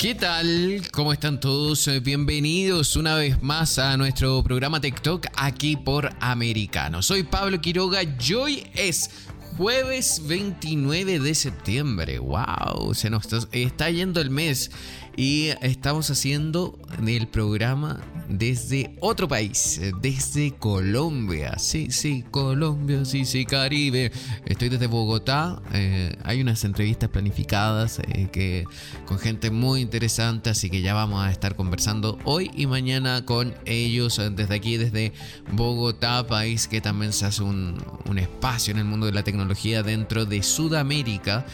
¿Qué tal? ¿Cómo están todos? Bienvenidos una vez más a nuestro programa TikTok aquí por Americano. Soy Pablo Quiroga y hoy es jueves 29 de septiembre. ¡Wow! Se nos está yendo el mes y estamos haciendo el programa desde otro país, desde Colombia. Sí, sí, Colombia, sí, sí, Caribe. Estoy desde Bogotá. Eh, hay unas entrevistas planificadas eh, que, con gente muy interesante, así que ya vamos a estar conversando hoy y mañana con ellos eh, desde aquí, desde Bogotá, país que también se hace un, un espacio en el mundo de la tecnología dentro de Sudamérica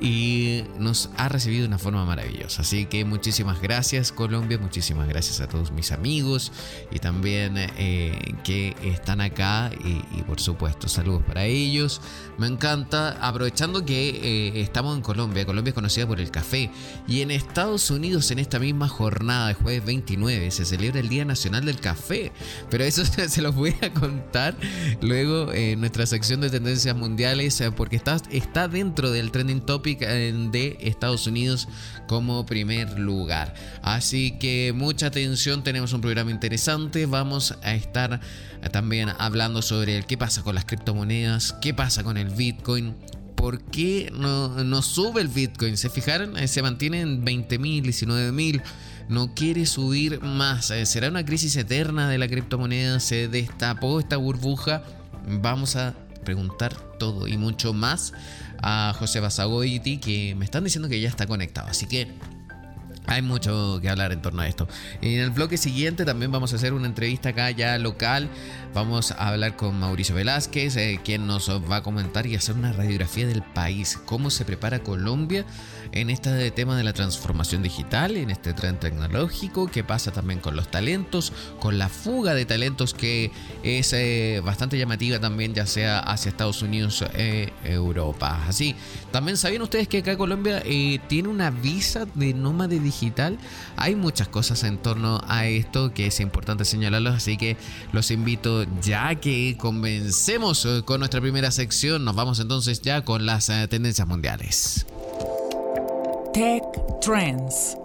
y nos ha recibido de una forma maravillosa. Así que muchísimas gracias Colombia, muchísimas gracias a todos mis amigos y también eh, que están acá y, por supuesto saludos para ellos. Me encanta, aprovechando que eh, estamos en Colombia, Colombia es conocida por el café y en Estados Unidos en esta misma jornada de jueves 29 se celebra el Día Nacional del Café, pero eso se los voy a contar luego en nuestra sección de tendencias mundiales eh, porque está, está dentro del trending topic de Estados Unidos como primer lugar. Así que mucha atención, tenemos un programa interesante. Vamos a estar también hablando sobre qué pasa con las criptomonedas, qué pasa con el Bitcoin. ¿Por qué no, sube el Bitcoin? ¿Se fijaron? Eh, se mantiene en 20.000, 19.000 no quiere subir más. Eh, ¿Será una crisis eterna de la criptomoneda? ¿Se destapó esta burbuja? Vamos a preguntar todo y mucho más a José Basagoiti, que me están diciendo que ya está conectado. Así que hay mucho que hablar en torno a esto. En el bloque siguiente también vamos a hacer una entrevista acá ya local. Vamos a hablar con Mauricio Velázquez, eh, quien nos va a comentar y hacer una radiografía del país, cómo se prepara Colombia en este tema de la transformación digital, en este tren tecnológico, qué pasa también con los talentos, con la fuga de talentos que es eh, bastante llamativa también, ya sea hacia Estados Unidos, e Europa. Así, también sabían ustedes que acá Colombia tiene una visa de nómade digital. Hay muchas cosas en torno a esto que es importante señalarlos, así que los invito ya que comencemos eh, con nuestra primera sección. Nos vamos entonces ya con las eh, tendencias mundiales. Tech Trends.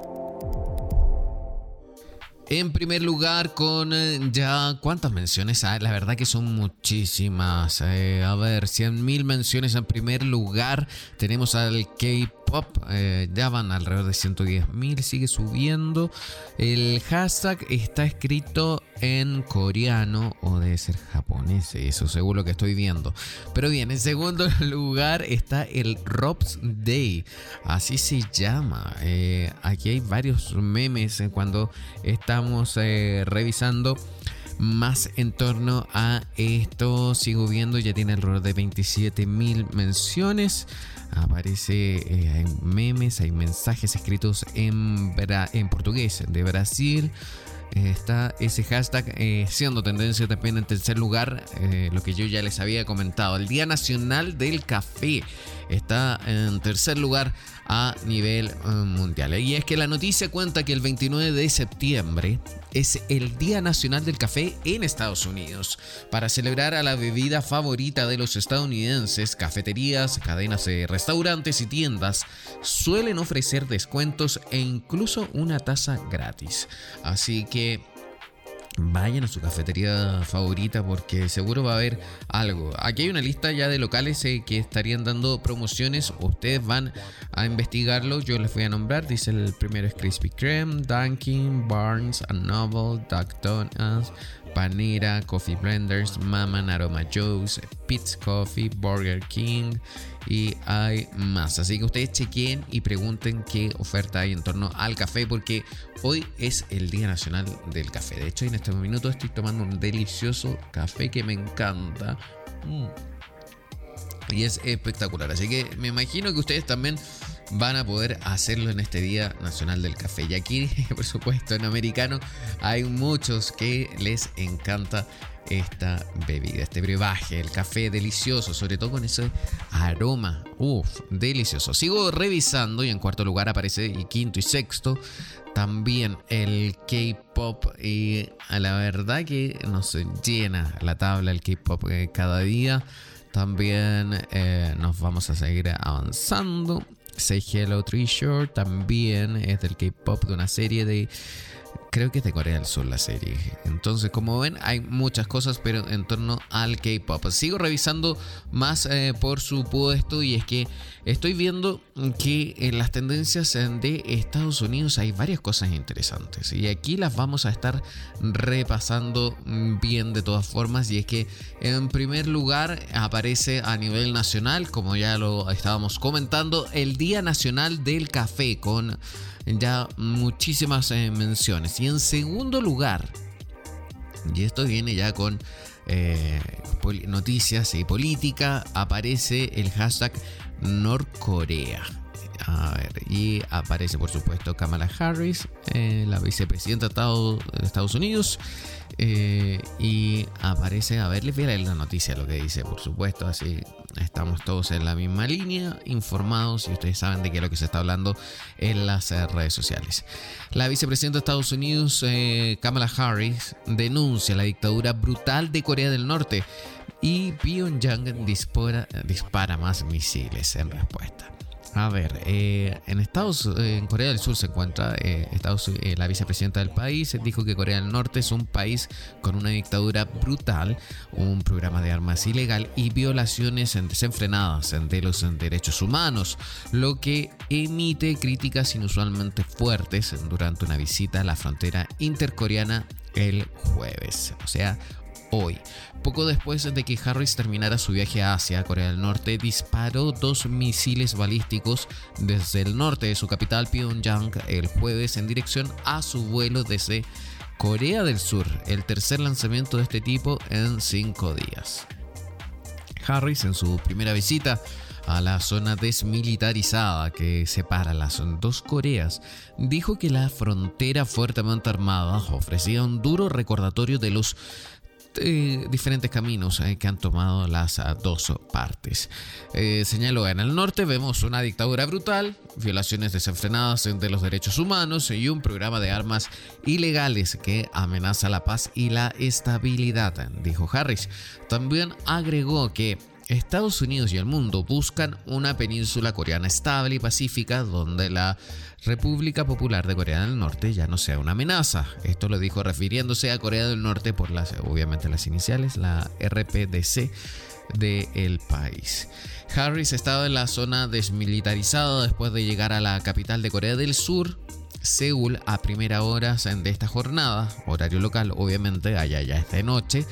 En primer lugar, con eh, ya cuántas menciones hay, la verdad que son muchísimas. a ver, 100.000 menciones en primer lugar. Tenemos al K pop eh, ya van alrededor de 110 mil, sigue subiendo. El hashtag está escrito en coreano o debe ser japonés, eso seguro que estoy viendo. Pero bien, en segundo lugar está el Rob's Day, así se llama. Eh, aquí hay varios memes cuando estamos eh, revisando más en torno a esto. Sigo viendo, ya tiene alrededor de 27 mil menciones aparece, eh, memes, hay mensajes escritos en, en portugués de Brasil. Eh, está ese hashtag eh, siendo tendencia también en tercer lugar, lo que yo ya les había comentado. El Día Nacional del Café está en tercer lugar a nivel eh, mundial. Y es que la noticia cuenta que el 29 de septiembre es el Día Nacional del Café en Estados Unidos. Para celebrar a la bebida favorita de los estadounidenses, cafeterías, cadenas de restaurantes y tiendas suelen ofrecer descuentos e incluso una taza gratis. Así que Vayan a su cafetería favorita porque seguro va a haber algo. Aquí hay una lista ya de locales eh, que estarían dando promociones. Ustedes van a investigarlo. Yo les voy a nombrar. Dice el primero es Krispy Kreme, Dunkin', Barnes Noble, Duck Donuts, Panera, Coffee Blenders, Mama Aroma Joe's, Pitts Coffee, Burger King y hay más. Así que ustedes chequen y pregunten qué oferta hay en torno al café porque hoy es el Día Nacional del Café. De hecho, en este minuto estoy tomando un delicioso café que me encanta. Mm. Y es espectacular. Así que me imagino que ustedes también van a poder hacerlo en este Día Nacional del Café. Y aquí, por supuesto, en americano hay muchos que les encanta esta bebida, este brebaje, el café delicioso, sobre todo con ese aroma, uff, delicioso. Sigo revisando y en cuarto lugar aparece y quinto y sexto también el K-pop y a la verdad que nos llena la tabla el K-pop eh, cada día. También eh, nos vamos a seguir avanzando. Say Hello Treasure también es del K-pop de una serie de creo que es de Corea del Sur la serie. Entonces, como ven, hay muchas cosas, pero en torno al K-pop. Sigo revisando más, eh, por supuesto, y es que estoy viendo que en las tendencias de Estados Unidos hay varias cosas interesantes. Y aquí las vamos a estar repasando bien de todas formas. Y es que, en primer lugar, aparece a nivel nacional, como ya lo estábamos comentando, el Día Nacional del Café con ya muchísimas eh, menciones. Y en segundo lugar, y esto viene ya con eh, noticias y política, aparece el hashtag Norcorea. A ver, y aparece por supuesto Kamala Harris, eh, la vicepresidenta de Estados Unidos. Y aparece, a ver, les voy a leer la noticia, lo que dice, por supuesto, así estamos todos en la misma línea, informados y ustedes saben de qué es lo que se está hablando en las eh, redes sociales. La vicepresidenta de Estados Unidos, Kamala Harris, denuncia la dictadura brutal de Corea del Norte y Pyongyang dispara más misiles en respuesta. A ver, eh, en Estados, en Corea del Sur se encuentra eh, Estados, eh, la vicepresidenta del país dijo que Corea del Norte es un país con una dictadura brutal, un programa de armas ilegal y violaciones desenfrenadas de los derechos humanos, lo que emite críticas inusualmente fuertes durante una visita a la frontera intercoreana el jueves, o sea, hoy. Poco después de que Harris terminara su viaje a Asia, Corea del Norte disparó dos misiles balísticos desde el norte de su capital Pyongyang el jueves en dirección a su vuelo desde Corea del Sur, el tercer lanzamiento de este tipo en cinco días. Harris en su primera visita a la zona desmilitarizada que separa las dos Coreas, dijo que la frontera fuertemente armada ofrecía un duro recordatorio de los eh, diferentes caminos eh, que han tomado las ah, dos partes. Eh, señaló, en el norte vemos una dictadura brutal, violaciones desenfrenadas de los derechos humanos y un programa de armas ilegales que amenaza la paz y la estabilidad, dijo Harris. También agregó que Estados Unidos y el mundo buscan una península coreana estable y pacífica donde la República Popular de Corea del Norte ya no sea una amenaza. Esto lo dijo refiriéndose a Corea del Norte por las, obviamente las iniciales, la RPDC del país. Harris estaba en la zona desmilitarizada después de llegar a la capital de Corea del Sur, Seúl, a primera hora de esta jornada, horario local, obviamente, allá ya es de noche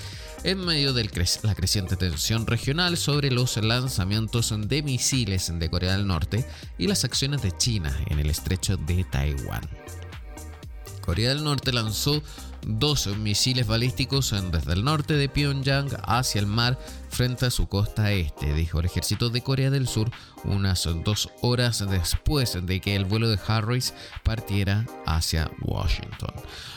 en medio de la creciente tensión regional sobre los lanzamientos de misiles de Corea del Norte y las acciones de China en el estrecho de Taiwán. Corea del Norte lanzó dos misiles balísticos desde el norte de Pyongyang hacia el mar frente a su costa este, dijo el ejército de Corea del Sur unas dos horas después de que el vuelo de Harris partiera hacia Washington.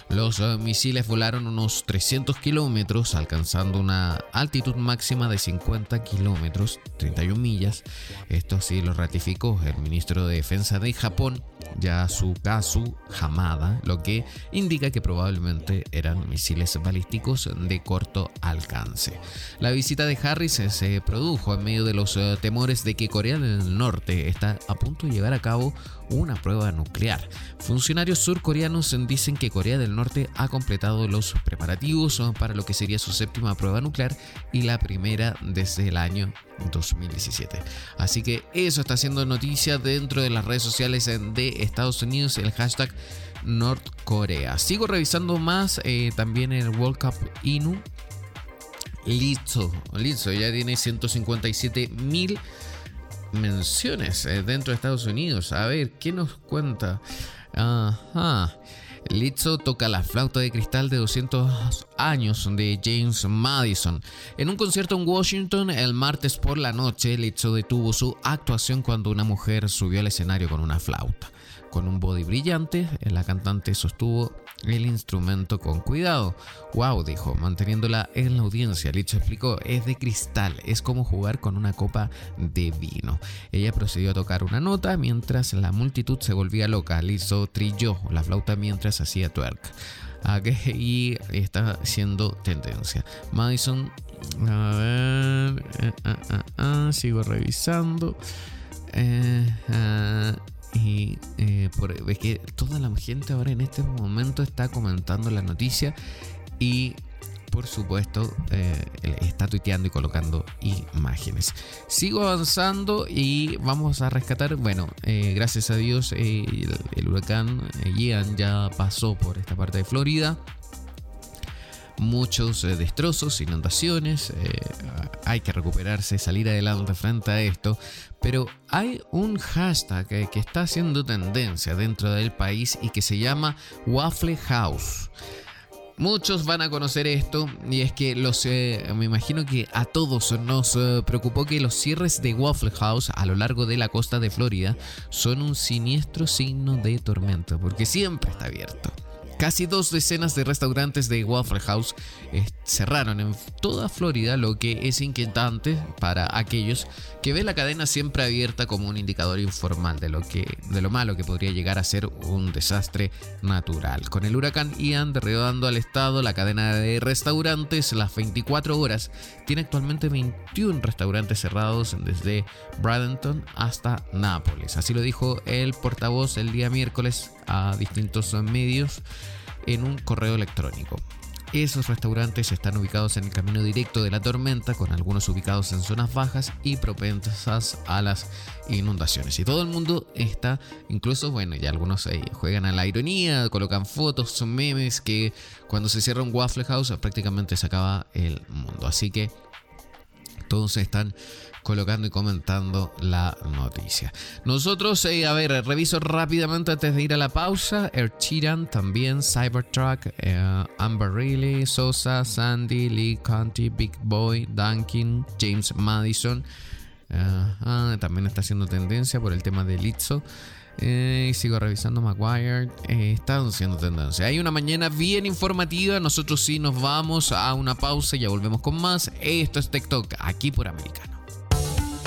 Los eh, misiles volaron unos 300 kilómetros, alcanzando una altitud máxima de 50 kilómetros, 31 millas. Esto sí lo ratificó el ministro de Defensa de Japón, Yasukazu Hamada, lo que indica que probablemente eran misiles balísticos de corto alcance. La visita de Harris se produjo en medio de los eh, temores de que Corea del Norte está a punto de llevar a cabo una prueba nuclear. Funcionarios surcoreanos dicen que Corea del Norte ha completado los preparativos para lo que sería su séptima prueba nuclear y la primera desde el año 2017. Así que eso está haciendo noticia dentro de las redes sociales de Estados Unidos, el hashtag Norcorea. Sigo revisando más eh, también el World Cup Inu. Listo, listo, ya tiene 157 mil menciones eh, dentro de Estados Unidos. A ver, ¿qué nos cuenta? Ajá. Lizzo toca la flauta de cristal de 200 años de James Madison. En un concierto en Washington el martes por la noche, Lizzo detuvo su actuación cuando una mujer subió al escenario con una flauta. Con un body brillante, la cantante sostuvo el instrumento con cuidado. Wow, dijo, manteniéndola en la audiencia. Licho explicó, es de cristal, es como jugar con una copa de vino. Ella procedió a tocar una nota mientras la multitud se volvía loca. Lizo trilló la flauta mientras hacía twerk. Y está siendo tendencia. Madison, a ver, eh, eh, eh, sigo revisando. Y eh, es que toda la gente ahora en este momento está comentando la noticia y por supuesto eh, está tuiteando y colocando imágenes. Sigo avanzando y vamos a rescatar, bueno, eh, gracias a Dios el, el, huracán Ian ya pasó por esta parte de Florida muchos eh, destrozos, inundaciones, eh, hay que recuperarse, salir adelante frente a esto, pero hay un hashtag que está haciendo tendencia dentro del país y que se llama Waffle House. Muchos van a conocer esto y es que los, eh, me imagino que a todos nos preocupó que los cierres de Waffle House a lo largo de la costa de Florida son un siniestro signo de tormenta porque siempre está abierto. Casi dos decenas de restaurantes de Waffle House eh, cerraron en toda Florida, lo que es inquietante para aquellos que ven la cadena siempre abierta como un indicador informal de lo, que, de lo malo que podría llegar a ser un desastre natural. Con el huracán Ian derribando al estado, la cadena de restaurantes las 24 horas tiene actualmente 21 restaurantes cerrados desde Bradenton hasta Nápoles. Así lo dijo el portavoz el día miércoles a distintos medios en un correo electrónico. Esos restaurantes están ubicados en el camino directo de la tormenta, con algunos ubicados en zonas bajas y propensas a las inundaciones. Y todo el mundo está, incluso, bueno, ya algunos ahí juegan a la ironía, colocan fotos, son memes que cuando se cierra un Waffle House prácticamente se acaba el mundo. Así que todos están colocando y comentando la noticia. Nosotros, eh, a ver, reviso rápidamente antes de ir a la pausa. Air también, Cybertruck, eh, Amber Riley, Sosa, Sandy, Lee Conti, Big Boy, Duncan, James Madison. Eh, también está haciendo tendencia por el tema de Lizzo. y sigo revisando Maguire. están haciendo tendencia. Hay una mañana bien informativa. Nosotros sí nos vamos a una pausa y ya volvemos con más. Esto es TikTok, aquí por Americano.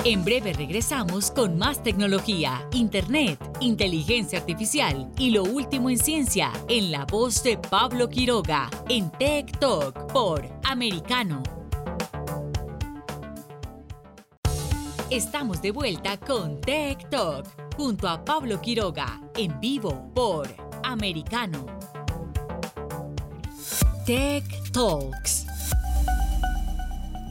En breve regresamos con más tecnología, internet, inteligencia artificial y lo último en ciencia en la voz de Pablo Quiroga en Tech Talk por Americano. Estamos de vuelta con Tech Talk junto a Pablo Quiroga en vivo por Americano. Tech Talks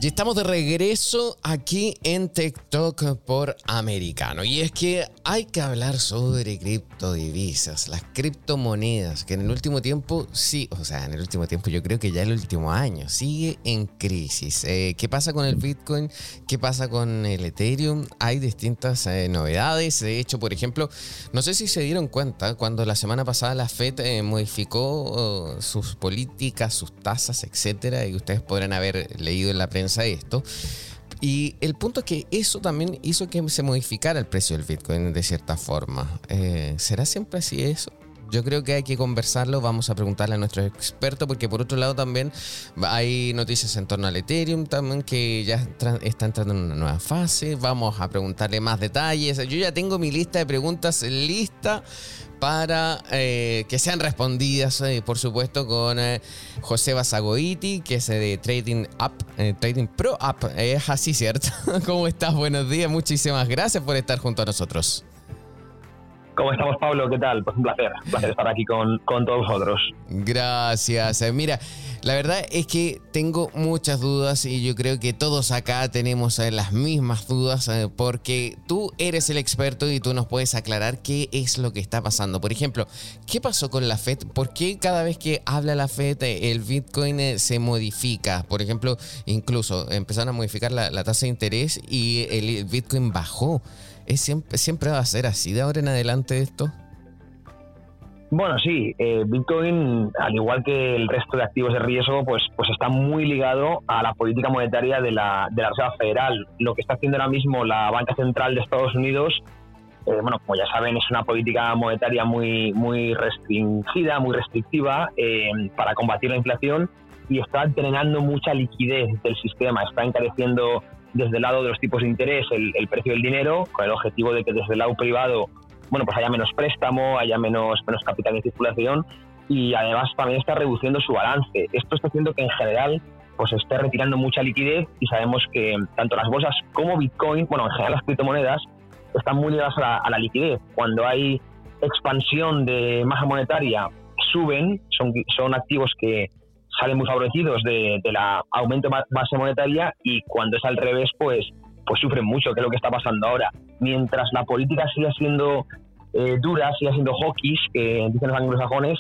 y estamos de regreso aquí en TikTok por Americano. Y es que hay que hablar sobre criptodivisas, las criptomonedas, que en el último tiempo, sí, o sea, en el último tiempo yo creo que ya el último año sigue en crisis. Eh, ¿Qué pasa con el Bitcoin? ¿Qué pasa con el Ethereum? Hay distintas eh, novedades. De hecho, por ejemplo, no sé si se dieron cuenta cuando la semana pasada la Fed eh, modificó oh, sus políticas, sus tasas, etcétera, y ustedes podrán haber leído en la prensa a esto. Y el punto es que eso también hizo que se modificara el precio del Bitcoin de cierta forma. Eh, ¿Será siempre así eso? Yo creo que hay que conversarlo, vamos a preguntarle a nuestros expertos, porque por otro lado también hay noticias en torno al Ethereum también que ya está entrando en una nueva fase. Vamos a preguntarle más detalles. Yo ya tengo mi lista de preguntas lista para eh, que sean respondidas, eh, por supuesto, con eh, José Basagoiti, que es de Trading Up, Trading Pro Up. Es así, ¿cierto? ¿Cómo estás? Buenos días, muchísimas gracias por estar junto a nosotros. ¿Cómo estamos, Pablo? ¿Qué tal? Pues un placer, un placer estar aquí con, con todos vosotros. Gracias. Mira, la verdad es que tengo muchas dudas y yo creo que todos acá tenemos eh, las mismas dudas eh, porque tú eres el experto y tú nos puedes aclarar qué es lo que está pasando. Por ejemplo, ¿qué pasó con la Fed? ¿Por qué cada vez que habla la Fed eh, el Bitcoin se modifica? Por ejemplo, incluso empezaron a modificar la, tasa de interés y el Bitcoin bajó. ¿Es siempre, ¿Siempre va a ser así de ahora en adelante esto? Bueno, sí, eh, Bitcoin, al igual que el resto de activos de riesgo, pues, pues está muy ligado a la política monetaria de la, de la Reserva Federal. Lo que está haciendo ahora mismo la Banca Central de Estados Unidos, eh, bueno, como ya saben, es una política monetaria muy, muy restringida, muy restrictiva eh, para combatir la inflación y está drenando mucha liquidez del sistema, está encareciendo desde el lado de los tipos de interés el, precio del dinero, con el objetivo de que desde el lado privado bueno, pues haya menos préstamo, haya menos, menos capital en circulación y además también está reduciendo su balance. Esto está haciendo que en general pues esté retirando mucha liquidez y sabemos que tanto las bolsas como Bitcoin, bueno, en general las criptomonedas, están muy ligadas a la, liquidez. Cuando hay expansión de masa monetaria, suben, son, son activos que salen muy favorecidos de, de la aumento de base monetaria y cuando es al revés, pues pues sufren mucho, que es lo que está pasando ahora. Mientras la política siga siendo eh, dura, siga siendo hawkish, que dicen los anglosajones,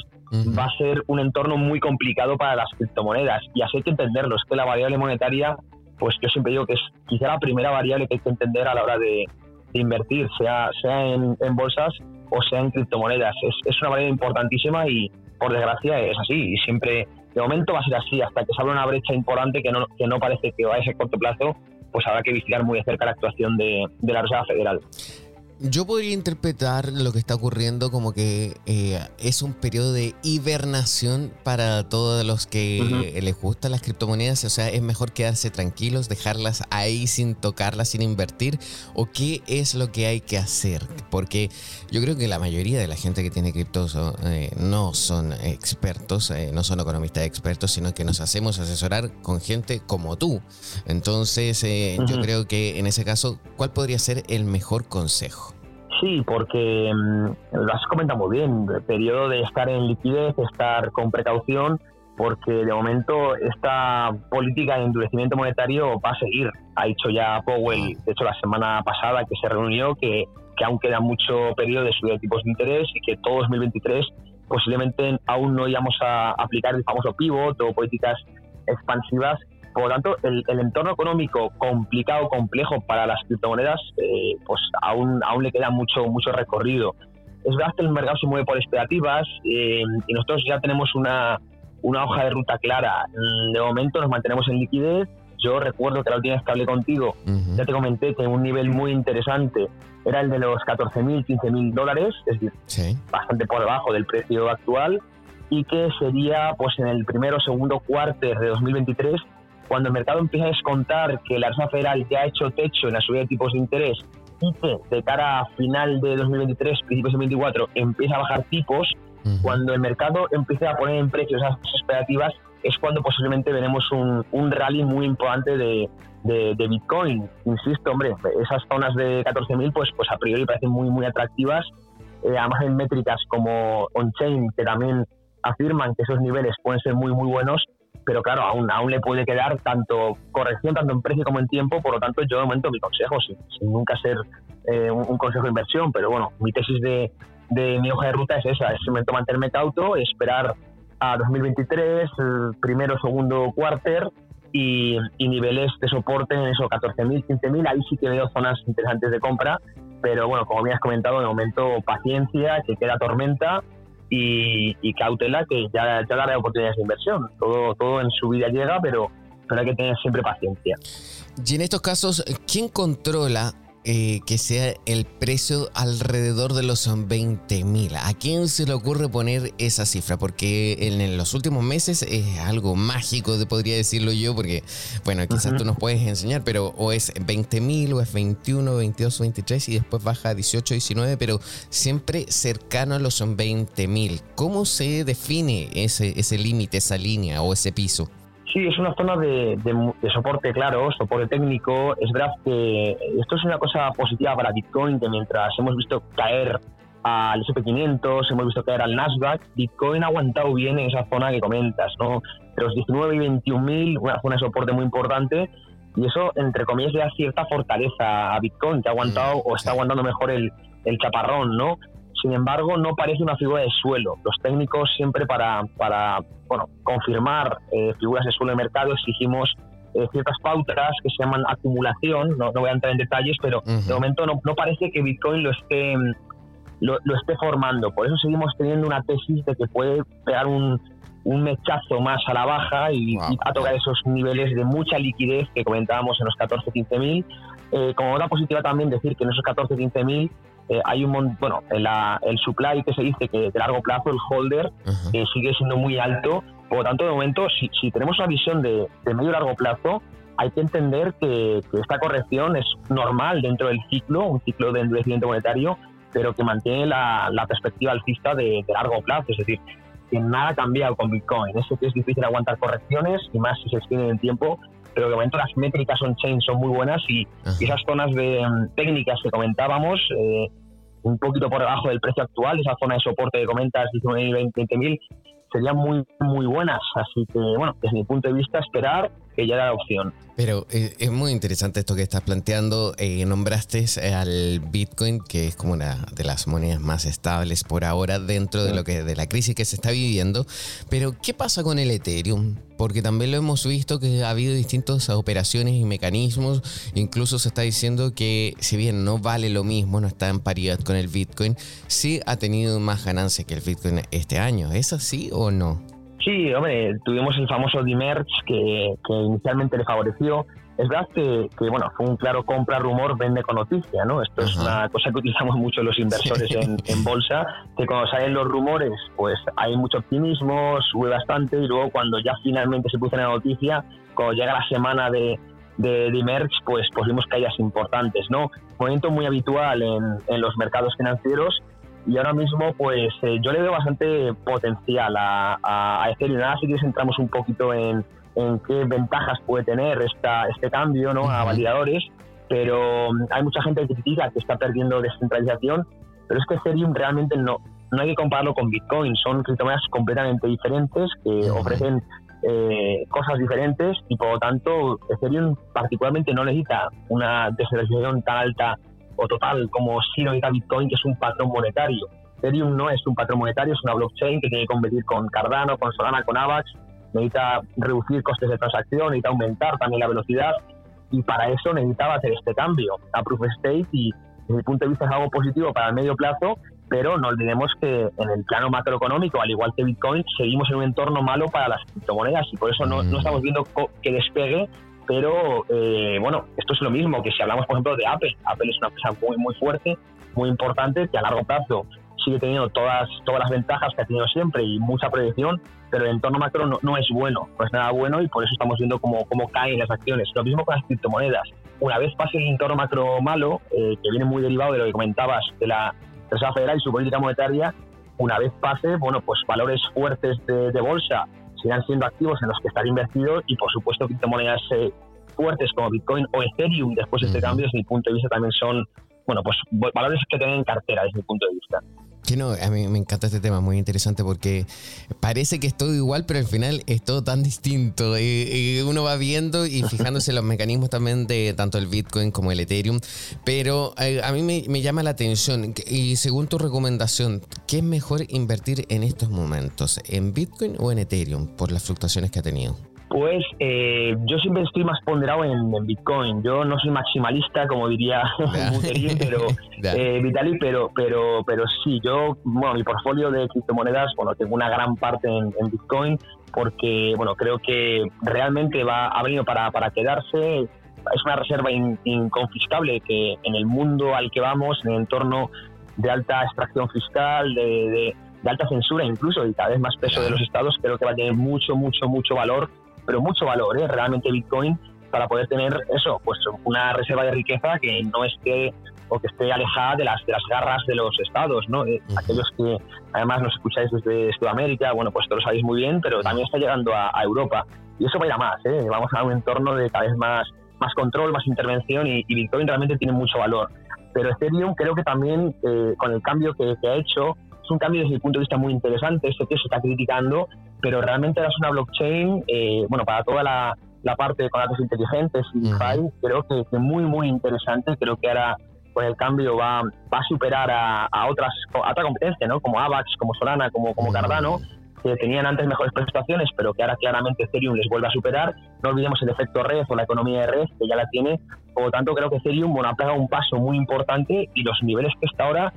va a ser un entorno muy complicado para las criptomonedas. Y así hay que entenderlo, es que la variable monetaria, pues yo siempre digo que es quizá la primera variable que hay que entender a la hora de, invertir, sea, sea en, bolsas o sea en criptomonedas. Es, es una variable importantísima y por desgracia es así y siempre de momento va a ser así hasta que se abra una brecha importante que no, que no parece que vaya a ser corto plazo pues habrá que vigilar muy de cerca la actuación de, de la Reserva Federal. Yo podría interpretar lo que está ocurriendo como que eh, es un periodo de hibernación para todos los que les gustan las criptomonedas. O sea, es mejor quedarse tranquilos, dejarlas ahí sin tocarlas, sin invertir. ¿O qué es lo que hay que hacer? Porque yo creo que la mayoría de la gente que tiene criptos eh, no son expertos, eh, no son economistas expertos, sino que nos hacemos asesorar con gente como tú. Entonces, yo creo que en ese caso, ¿cuál podría ser el mejor consejo? Sí, porque mm, lo has comentado muy bien, periodo de estar en liquidez, estar con precaución, porque de momento esta política de endurecimiento monetario va a seguir. Ha dicho ya Powell, de hecho la semana pasada que se reunió, que, que aún queda mucho periodo de subida de tipos de interés y que todo 2023 posiblemente aún no íbamos a aplicar el famoso pivot o políticas expansivas por lo tanto, el, entorno económico complicado, complejo para las criptomonedas, eh, pues aún, aún le queda mucho, mucho recorrido. Es verdad que el mercado se mueve por expectativas eh, y nosotros ya tenemos una, una hoja de ruta clara. De momento nos mantenemos en liquidez. Yo recuerdo que la última vez que hablé contigo, ya te comenté que un nivel muy interesante era el de los 14.000, 15.000 dólares, es decir, bastante por debajo del precio actual, y que sería pues en el primero o segundo cuarto de 2023 cuando el mercado empieza a descontar que la Reserva Federal ya ha hecho techo en la subida de tipos de interés y que de cara a final de 2023, principios de 2024, empieza a bajar tipos, cuando el mercado empieza a poner en precio esas expectativas, es cuando posiblemente veremos un, un rally muy importante de, de, Bitcoin. Insisto, hombre, esas zonas de 14.000 pues, pues a priori parecen muy, muy atractivas. Eh, además hay métricas como on-chain que también afirman que esos niveles pueden ser muy, muy buenos pero claro, aún, aún le puede quedar tanto corrección, tanto en precio como en tiempo, por lo tanto yo de momento mi consejo, sin, nunca ser eh, un, consejo de inversión, pero bueno, mi tesis de, de mi hoja de ruta es esa, es simplemente mantenerme cauto, esperar a 2023, el primero, segundo cuarter y, y niveles de soporte en esos 14.000, 15.000, ahí sí que veo zonas interesantes de compra, pero bueno, como me has comentado, de momento paciencia, que queda tormenta y, cautela que ya, ya oportunidades de inversión. Todo, todo en su vida llega, pero, pero hay que tener siempre paciencia. Y en estos casos, ¿quién controla eh, que sea el precio alrededor de los 20 mil. ¿A quién se le ocurre poner esa cifra? Porque en, los últimos meses es algo mágico, podría decirlo yo, porque, bueno, quizás tú nos puedes enseñar, pero o es 20 mil, o es 21, 22, 23 y después baja a 18, 19, pero siempre cercano a los 20 mil. ¿Cómo se define ese, ese límite, esa línea o ese piso? Sí, es una zona de, soporte claro, soporte técnico. Es verdad que esto es una cosa positiva para Bitcoin, que mientras hemos visto caer al SP500, hemos visto caer al Nasdaq, Bitcoin ha aguantado bien en esa zona que comentas, ¿no? De los 19 y 21 mil, una zona de soporte muy importante, y eso, entre comillas, le da cierta fortaleza a Bitcoin, que ha aguantado mm, o está aguantando mejor el, el chaparrón, ¿no? Sin embargo, no parece una figura de suelo. Los técnicos siempre para, para bueno, confirmar eh, figuras de suelo de mercado exigimos eh, ciertas pautas que se llaman acumulación. No, voy a entrar en detalles, pero de momento no, no, parece que Bitcoin lo esté lo, esté formando. Por eso seguimos teniendo una tesis de que puede pegar un, un mechazo más a la baja y, a tocar esos niveles de mucha liquidez que comentábamos en los 14-15 mil. Eh, como nota positiva también decir que en esos 14-15 mil eh, hay un bueno el supply que se dice que de largo plazo el holder sigue siendo muy alto. Por lo tanto de momento si, si tenemos una visión de, de medio largo plazo hay que entender que, esta corrección es normal dentro del ciclo un ciclo de endurecimiento monetario pero que mantiene la, perspectiva alcista de, de, largo plazo. Es decir que nada ha cambiado con Bitcoin. Eso que es difícil aguantar correcciones y más si se extienden en tiempo pero de momento las métricas on-chain son muy buenas y, esas zonas de mm, técnicas que comentábamos, eh, un poquito por debajo del precio actual, esa zona de soporte que comentas, 19.000, 20.000, serían muy, muy buenas. Así que, bueno, desde mi punto de vista, esperar que ya era la opción. Pero eh, es muy interesante esto que estás planteando. Eh, nombraste al Bitcoin, que es como una de las monedas más estables por ahora dentro de lo que de la crisis que se está viviendo. Pero ¿qué pasa con el Ethereum? Porque también lo hemos visto que ha habido distintas operaciones y mecanismos. Incluso se está diciendo que si bien no vale lo mismo, no está en paridad con el Bitcoin, sí ha tenido más ganancias que el Bitcoin este año. ¿Es así o no? Sí, hombre, tuvimos el famoso Dimerge que, que inicialmente le favoreció. Es verdad que, bueno, fue un claro compra rumor, vende con noticia, ¿no? Esto es una cosa que utilizamos mucho los inversores en, bolsa, que cuando salen los rumores, pues hay mucho optimismo, sube bastante y luego cuando ya finalmente se puso en la noticia, cuando llega la semana de, de, de pues, pues vimos caídas importantes, ¿no? Momento muy habitual en, en los mercados financieros y ahora mismo pues eh, yo le veo bastante potencial a, a, Ethereum. Ahora si quieres entramos un poquito en, en qué ventajas puede tener esta, este cambio ¿no? a validadores, pero mm, hay mucha gente que critica que está perdiendo descentralización, pero es que Ethereum realmente no, no hay que compararlo con Bitcoin, son criptomonedas completamente diferentes que ofrecen eh, cosas diferentes y por lo tanto Ethereum particularmente no necesita una descentralización tan alta o total como si necesita Bitcoin, que es un patrón monetario. Ethereum no es un patrón monetario, es una blockchain que tiene que competir con Cardano, con Solana, con AVAX, necesita reducir costes de transacción, necesita aumentar también la velocidad. Y para eso necesitaba hacer este cambio a Proof of Stake. Y desde mi punto de vista es algo positivo para el medio plazo, pero no olvidemos que en el plano macroeconómico, al igual que Bitcoin, seguimos en un entorno malo para las criptomonedas. Y por eso no, no estamos viendo que despegue pero eh, bueno, esto es lo mismo que si hablamos, por ejemplo, de Apple. Apple es una empresa muy, muy fuerte, muy importante, que a largo plazo sigue teniendo todas, todas las ventajas que ha tenido siempre y mucha proyección, pero el entorno macro no, es bueno, no es nada bueno y por eso estamos viendo cómo, cómo caen las acciones. Lo mismo con las criptomonedas. Una vez pase el entorno macro malo, eh, que viene muy derivado de lo que comentabas de la Reserva Federal y su política monetaria, una vez pase, bueno, pues valores fuertes de bolsa sigan siendo activos en los que estar invertidos y, por supuesto, criptomonedas eh, fuertes como Bitcoin o Ethereum después de este cambio, desde mi punto de vista, también son bueno, pues valores que tienen en cartera desde mi punto de vista. Que no, a mí me encanta este tema, muy interesante porque parece que es todo igual, pero al final es todo tan distinto. Y, uno va viendo y fijándose en los mecanismos también de tanto el Bitcoin como el Ethereum. Pero eh, a mí me, me, llama la atención, y según tu recomendación, ¿qué es mejor invertir en estos momentos? ¿En Bitcoin o en Ethereum por las fluctuaciones que ha tenido? Pues eh, yo siempre estoy más ponderado en, Bitcoin. Yo no soy maximalista, como diría Buterin, pero eh, Vitali, pero, pero, pero sí, yo, bueno, mi portfolio de criptomonedas, bueno, tengo una gran parte en, Bitcoin porque, bueno, creo que realmente va, ha venido para, para quedarse. Es una reserva inconfiscable que en el mundo al que vamos, en el entorno de alta extracción fiscal, de, de alta censura incluso y cada vez más peso de los estados, creo que va a tener mucho, mucho, mucho valor pero mucho valor, ¿eh? realmente Bitcoin, para poder tener eso, pues una reserva de riqueza que no esté o que esté alejada de las, de las garras de los estados, ¿no? Eh, aquellos que además nos escucháis desde Sudamérica, bueno, pues todos lo sabéis muy bien, pero también está llegando a, Europa. Y eso va a ir a más, ¿eh? Vamos a un entorno de cada vez más, más control, más intervención y, Bitcoin realmente tiene mucho valor. Pero Ethereum creo que también, eh, con el cambio que, que ha hecho, es un cambio desde mi punto de vista muy interesante, sé que se está criticando, pero realmente es una blockchain, eh, bueno, para toda la, parte de datos inteligentes y creo que, es muy, muy interesante. Creo que ahora con el cambio va, va a superar a, otras a otra competencia, ¿no? Como AVAX, como Solana, como, como Cardano, que tenían antes mejores prestaciones, pero que ahora claramente Ethereum les vuelve a superar. No olvidemos el efecto red o la economía de red, que ya la tiene. Por lo tanto, creo que Ethereum bueno, ha pegado un paso muy importante y los niveles que está ahora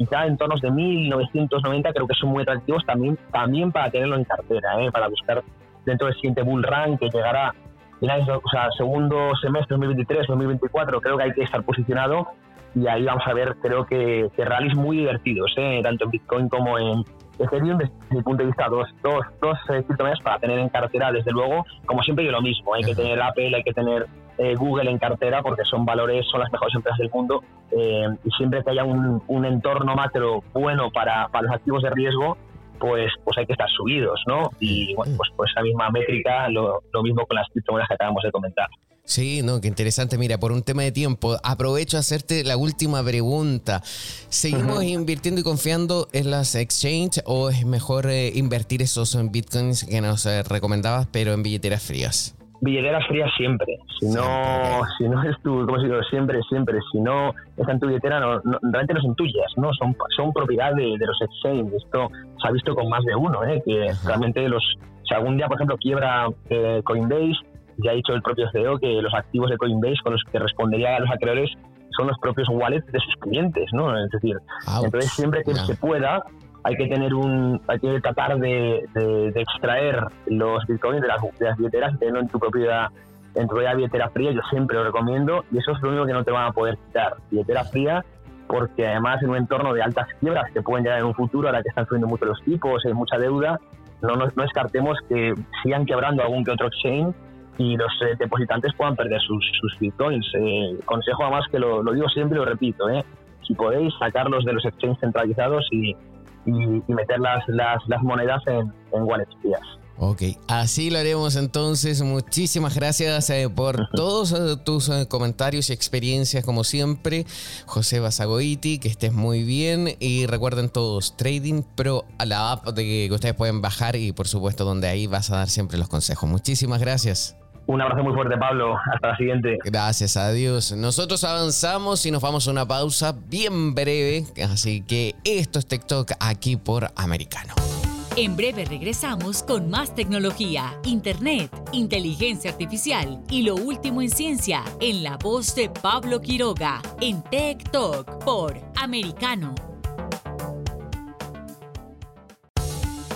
quizá en tornos de 1.990 creo que son muy atractivos también, también para tenerlo en cartera, ¿eh? para buscar dentro del siguiente bull run que llegará o sea, segundo semestre 2023, 2024, creo que hay que estar posicionado y ahí vamos a ver, creo que, que rallies muy divertidos, ¿eh? tanto en Bitcoin como en Ethereum, desde mi punto de vista, dos, dos, dos eh, para tener en cartera, desde luego, como siempre yo lo mismo, hay que tener Apple, hay que tener eh, Google en cartera porque son valores, son las mejores empresas del mundo eh, y siempre que haya un, un entorno macro bueno para, para los activos de riesgo, pues, pues hay que estar subidos, ¿no? Y bueno, pues, pues esa misma métrica, lo, lo mismo con las criptomonedas que acabamos de comentar. Sí, no, qué interesante. Mira, por un tema de tiempo, aprovecho a hacerte la última pregunta. ¿Seguimos invirtiendo y confiando en las exchanges o es mejor eh, invertir esos en bitcoins que nos eh, recomendabas, pero en billeteras frías? Billeteras frías siempre. Si no, si no es tu, como digo, siempre, siempre. Si no está en tu billetera, no, realmente no son tuyas, ¿no? Son, son propiedad de, los exchanges. Esto se ha visto con más de uno, ¿eh? Que realmente los, si algún día, por ejemplo, quiebra eh, Coinbase, ya ha dicho el propio CEO que los activos de Coinbase con los que respondería a los acreedores son los propios wallets de sus clientes, ¿no? Es decir, entonces siempre que se pueda, hay que tener un hay que tratar de, extraer los bitcoins de las, billeteras y tenerlo en tu propiedad en tu propia billetera fría yo siempre lo recomiendo y eso es lo único que no te van a poder quitar billetera fría porque además en un entorno de altas quiebras que pueden llegar en un futuro ahora que están subiendo mucho los tipos hay mucha deuda no, no, descartemos que sigan quebrando algún que otro exchange y los eh, depositantes puedan perder sus, sus bitcoins. Eh, consejo además que lo, lo digo siempre y lo repito, eh, si podéis sacarlos de los exchanges centralizados y, y, meter las, las, monedas en, en wallets Ok, así lo haremos entonces. Muchísimas gracias eh, por todos eh, tus eh, comentarios y experiencias, como siempre. José Basagoiti, que estés muy bien. Y recuerden todos, Trading Pro, a la app de que ustedes pueden bajar y por supuesto donde ahí vas a dar siempre los consejos. Muchísimas gracias. Un abrazo muy fuerte, Pablo. Hasta la siguiente. Gracias a Dios. Nosotros avanzamos y nos vamos a una pausa bien breve. Así que esto es TikTok aquí por Americano. En breve regresamos con más tecnología, internet, inteligencia artificial y lo último en ciencia en la voz de Pablo Quiroga en Tech Talk por Americano.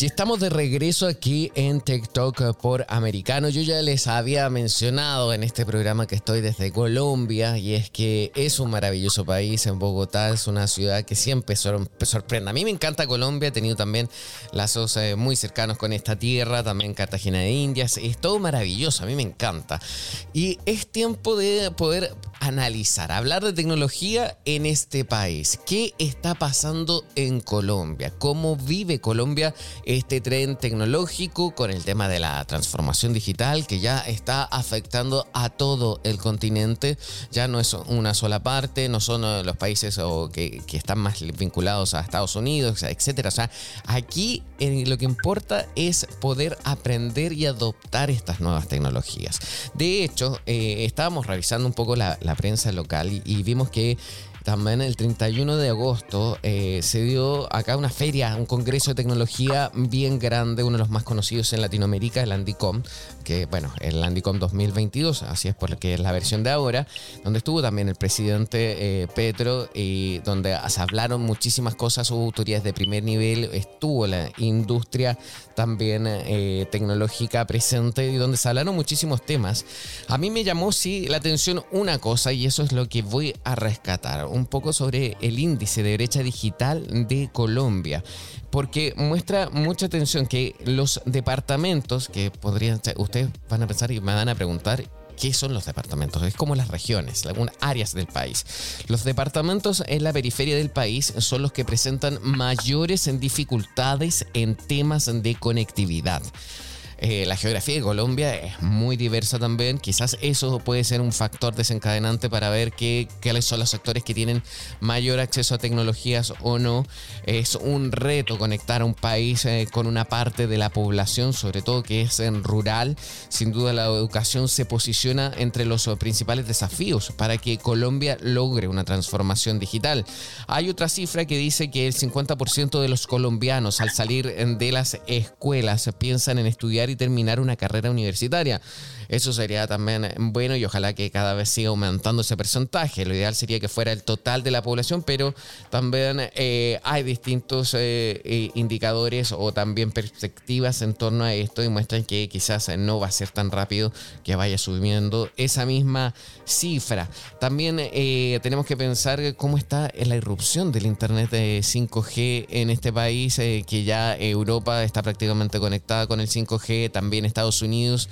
Y estamos de regreso aquí en TikTok por Americano. Yo ya les había mencionado en este programa que estoy desde Colombia y es que es un maravilloso país. En Bogotá es una ciudad que siempre sorprende. A mí me encanta Colombia, he tenido también lazos eh, muy cercanos con esta tierra, también Cartagena de Indias. Es todo maravilloso, a mí me encanta. Y es tiempo de poder analizar, hablar de tecnología en este país. ¿Qué está pasando en Colombia? ¿Cómo vive Colombia este tren tecnológico con el tema de la transformación digital que ya está afectando a todo el continente? Ya no es una sola parte, no son eh, los países que, están más vinculados a Estados Unidos, etcétera. O sea, aquí eh, lo que importa es poder aprender y adoptar estas nuevas tecnologías. De hecho, eh, estábamos revisando un poco la prensa local y, vimos que también el 31 de agosto eh, se dio acá una feria, un congreso de tecnología bien grande, uno de los más conocidos en Latinoamérica, el Andicom, que bueno, el Andicom 2022, así es porque es la versión de ahora, donde estuvo también el presidente eh, Petro y donde se hablaron muchísimas cosas, hubo autoridades de primer nivel, estuvo la industria también eh, tecnológica presente y donde se hablaron muchísimos temas. A mí me llamó sí la atención una cosa y eso es lo que voy a rescatar, un poco sobre el índice de brecha digital de Colombia porque muestra mucha atención que los departamentos que podrían ustedes van a pensar y me van a preguntar ¿Qué son los departamentos? Es como las regiones, algunas áreas del país. Los departamentos en la periferia del país son los que presentan mayores dificultades en temas de conectividad. Eh, la geografía de Colombia es muy diversa también. Quizás eso puede ser un factor desencadenante para ver qué, cuáles son los sectores que tienen mayor acceso a tecnologías o no. Es un reto conectar a un país eh, con una parte de la población, sobre todo que es en rural. Sin duda la educación se posiciona entre los principales desafíos para que Colombia logre una transformación digital. Hay otra cifra que dice que el 50% de los colombianos al salir de las escuelas piensan en estudiar y terminar una carrera universitaria. Eso sería también bueno y ojalá que cada vez siga aumentando ese porcentaje. Lo ideal sería que fuera el total de la población, pero también eh, hay distintos eh, eh, indicadores o también perspectivas en torno a esto y muestran que quizás no va a ser tan rápido que vaya subiendo esa misma cifra. También tenemos que pensar cómo está la irrupción del Internet de 5G en este país, que ya Europa está prácticamente conectada con el 5G, también Estados Unidos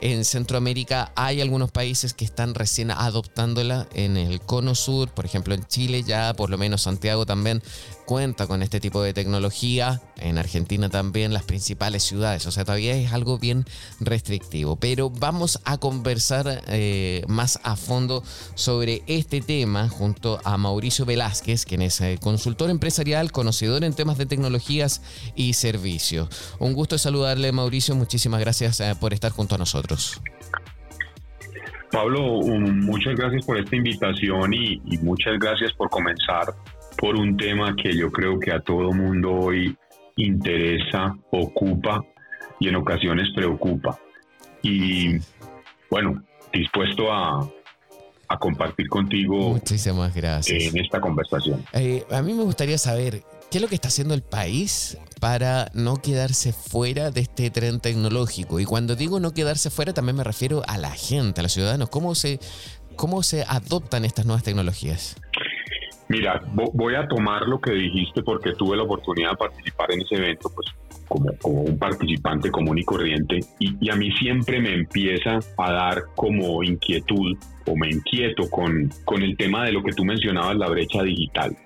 en Centroamérica hay algunos países que están recién adoptándola en el cono sur, por ejemplo en Chile ya, por lo menos Santiago también cuenta con este tipo de tecnología, en Argentina también las principales ciudades, o sea, todavía es algo bien restrictivo, pero vamos a conversar eh, más a fondo sobre este tema junto a Mauricio Velázquez, quien es eh, consultor empresarial, conocedor en temas de tecnologías y servicios. Un gusto saludarle, Mauricio, muchísimas gracias eh, por estar junto a nosotros. Pablo, muchas gracias por esta invitación y, muchas gracias por comenzar por un tema que yo creo que a todo mundo hoy interesa, ocupa y en ocasiones preocupa. Y bueno, dispuesto a, compartir contigo Muchísimas gracias. en esta conversación. Eh, a mí me gustaría saber qué es lo que está haciendo el país para no quedarse fuera de este tren tecnológico. Y cuando digo no quedarse fuera, también me refiero a la gente, a los ciudadanos. ¿Cómo se, cómo se adoptan estas nuevas tecnologías? Mira, voy a tomar lo que dijiste porque tuve la oportunidad de participar en ese evento, pues como, un participante común y corriente, y, y, a mí siempre me empieza a dar como inquietud o me inquieto con, con el tema de lo que tú mencionabas, la brecha digital.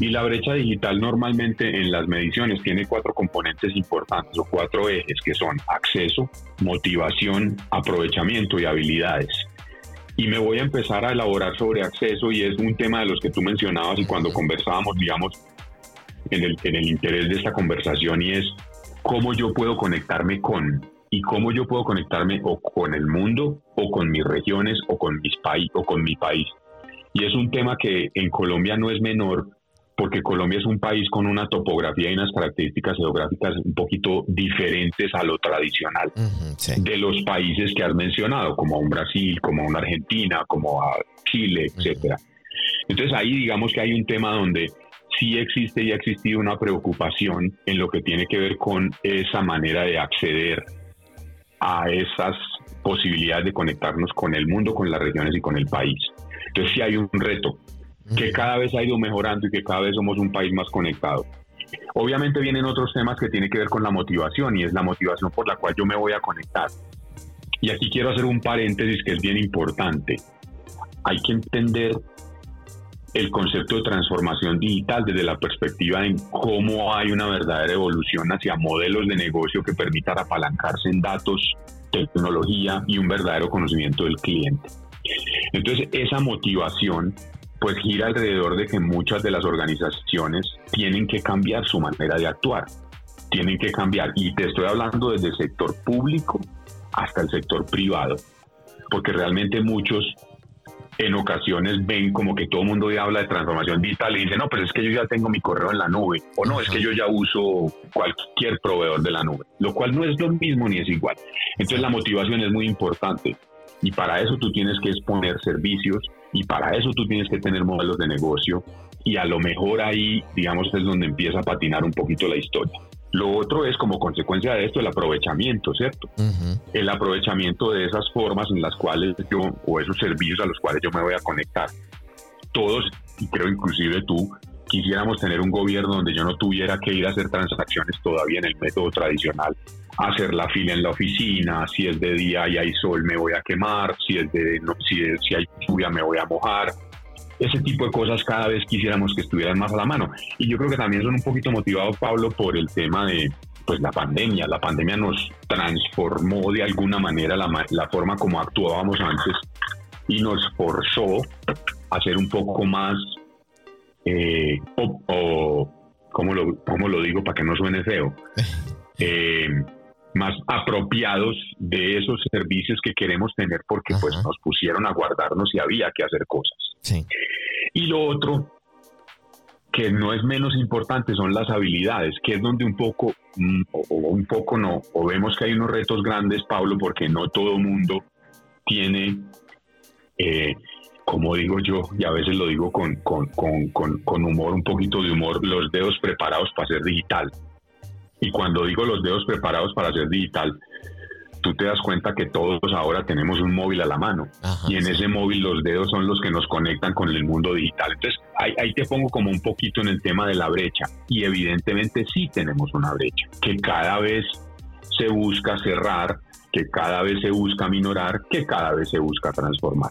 Y la brecha digital normalmente en las mediciones tiene cuatro componentes importantes o cuatro ejes que son acceso, motivación, aprovechamiento y habilidades. Y me voy a empezar a elaborar sobre acceso y es un tema de los que tú mencionabas y cuando conversábamos, digamos, en el, en el interés de esta conversación y es cómo yo puedo conectarme con y cómo yo puedo conectarme o con el mundo o con mis regiones o con mis país o con mi país. Y es un tema que en Colombia no es menor porque Colombia es un país con una topografía y unas características geográficas un poquito diferentes a lo tradicional de los países que has mencionado, como a un Brasil, como a una Argentina, como a Chile, etcétera. Entonces ahí digamos que hay un tema donde sí existe y ha existido una preocupación en lo que tiene que ver con esa manera de acceder a esas posibilidades de conectarnos con el mundo, con las regiones y con el país. Entonces sí hay un reto que cada vez ha ido mejorando y que cada vez somos un país más conectado. Obviamente vienen otros temas que tienen que ver con la motivación y es la motivación por la cual yo me voy a conectar. Y aquí quiero hacer un paréntesis que es bien importante. Hay que entender el concepto de transformación digital desde la perspectiva de cómo hay una verdadera evolución hacia modelos de negocio que permitan apalancarse en datos, tecnología y un verdadero conocimiento del cliente. Entonces, esa motivación pues gira alrededor de que muchas de las organizaciones tienen que cambiar su manera de actuar, tienen que cambiar. Y te estoy hablando desde el sector público hasta el sector privado, porque realmente muchos en ocasiones ven como que todo el mundo ya habla de transformación digital y dice, no, pues es que yo ya tengo mi correo en la nube, o no, es que yo ya uso cualquier proveedor de la nube, lo cual no es lo mismo ni es igual. Entonces la motivación es muy importante y para eso tú tienes que exponer servicios y para eso tú tienes que tener modelos de negocio y a lo mejor ahí, digamos, es donde empieza a patinar un poquito la historia. Lo otro es como consecuencia de esto el aprovechamiento, ¿cierto? El aprovechamiento de esas formas en las cuales yo, o esos servicios a los cuales yo me voy a conectar. Todos, y creo inclusive tú, quisiéramos tener un gobierno donde yo no tuviera que ir a hacer transacciones todavía en el método tradicional, hacer la fila en la oficina, si es de día y hay sol me voy a quemar, si es de si, si hay lluvia me voy a mojar. Ese tipo de cosas cada vez quisiéramos que estuvieran más a la mano. Y yo creo que también son un poquito motivados, Pablo, por el tema de, pues la pandemia. La pandemia nos transformó de alguna manera la, la forma como actuábamos antes y nos forzó a ser un poco más, eh, o, ¿cómo, lo, ¿cómo lo digo para que no suene feo? Eh, más apropiados de esos servicios que queremos tener porque pues nos pusieron a guardarnos y había que hacer cosas. Y lo otro que no es menos importante son las habilidades, que es donde un poco, mm, o, un poco no, o vemos que hay unos retos grandes, Pablo, porque no todo mundo tiene, eh, como digo yo, y a veces lo digo con, con, con, con humor, un poquito de humor, los dedos preparados para ser digital. Y cuando digo los dedos preparados para ser digital, tú te das cuenta que todos ahora tenemos un móvil a la mano y en ese móvil los dedos son los que nos conectan con el mundo digital. Entonces ahí, te pongo como un poquito en el tema de la brecha y evidentemente sí tenemos una brecha que cada vez se busca cerrar, que cada vez se busca minorar, que cada vez se busca transformar.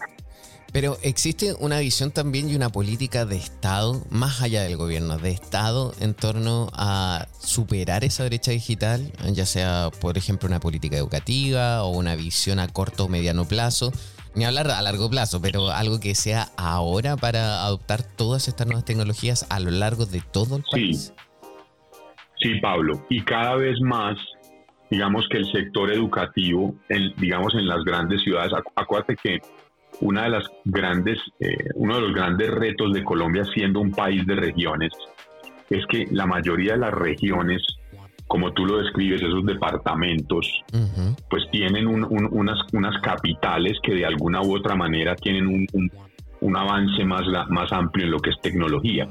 Pero existe una visión también y una política de Estado, más allá del gobierno, de Estado en torno a superar esa brecha digital, ya sea, por ejemplo, una política educativa o una visión a corto o mediano plazo, ni hablar a largo plazo, pero algo que sea ahora para adoptar todas estas nuevas tecnologías a lo largo de todo el país. Sí, Pablo, y cada vez más digamos que el sector educativo, digamos en las grandes ciudades, acuérdate que una de las grandes, eh, uno de los grandes retos de Colombia siendo un país de regiones es que la mayoría de las regiones, como tú lo describes, esos departamentos, pues tienen unas, unas capitales que de alguna u otra manera tienen un, un avance más, más amplio en lo que es tecnología.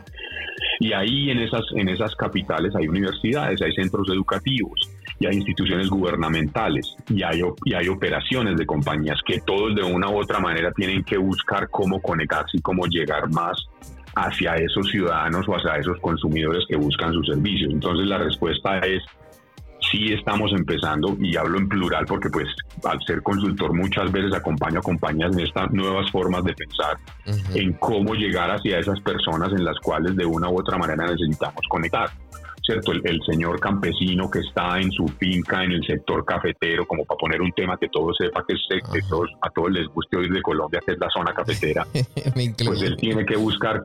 Y ahí en esas, en esas capitales hay universidades, hay centros educativos y hay instituciones gubernamentales y hay, y hay operaciones de compañías que todos de una u otra manera tienen que buscar cómo conectarse y cómo llegar más hacia esos ciudadanos o hacia esos consumidores que buscan sus servicios. Entonces la respuesta es sí estamos empezando, y hablo en plural porque pues al ser consultor muchas veces acompaño a compañías en estas nuevas formas de pensar en cómo llegar hacia esas personas en las cuales de una u otra manera necesitamos conectar. ¿Cierto? El, señor campesino que está en su finca en el sector cafetero, como para poner un tema que todos sepa que, a todos les guste oír de Colombia, que es la zona cafetera, pues él tiene que buscar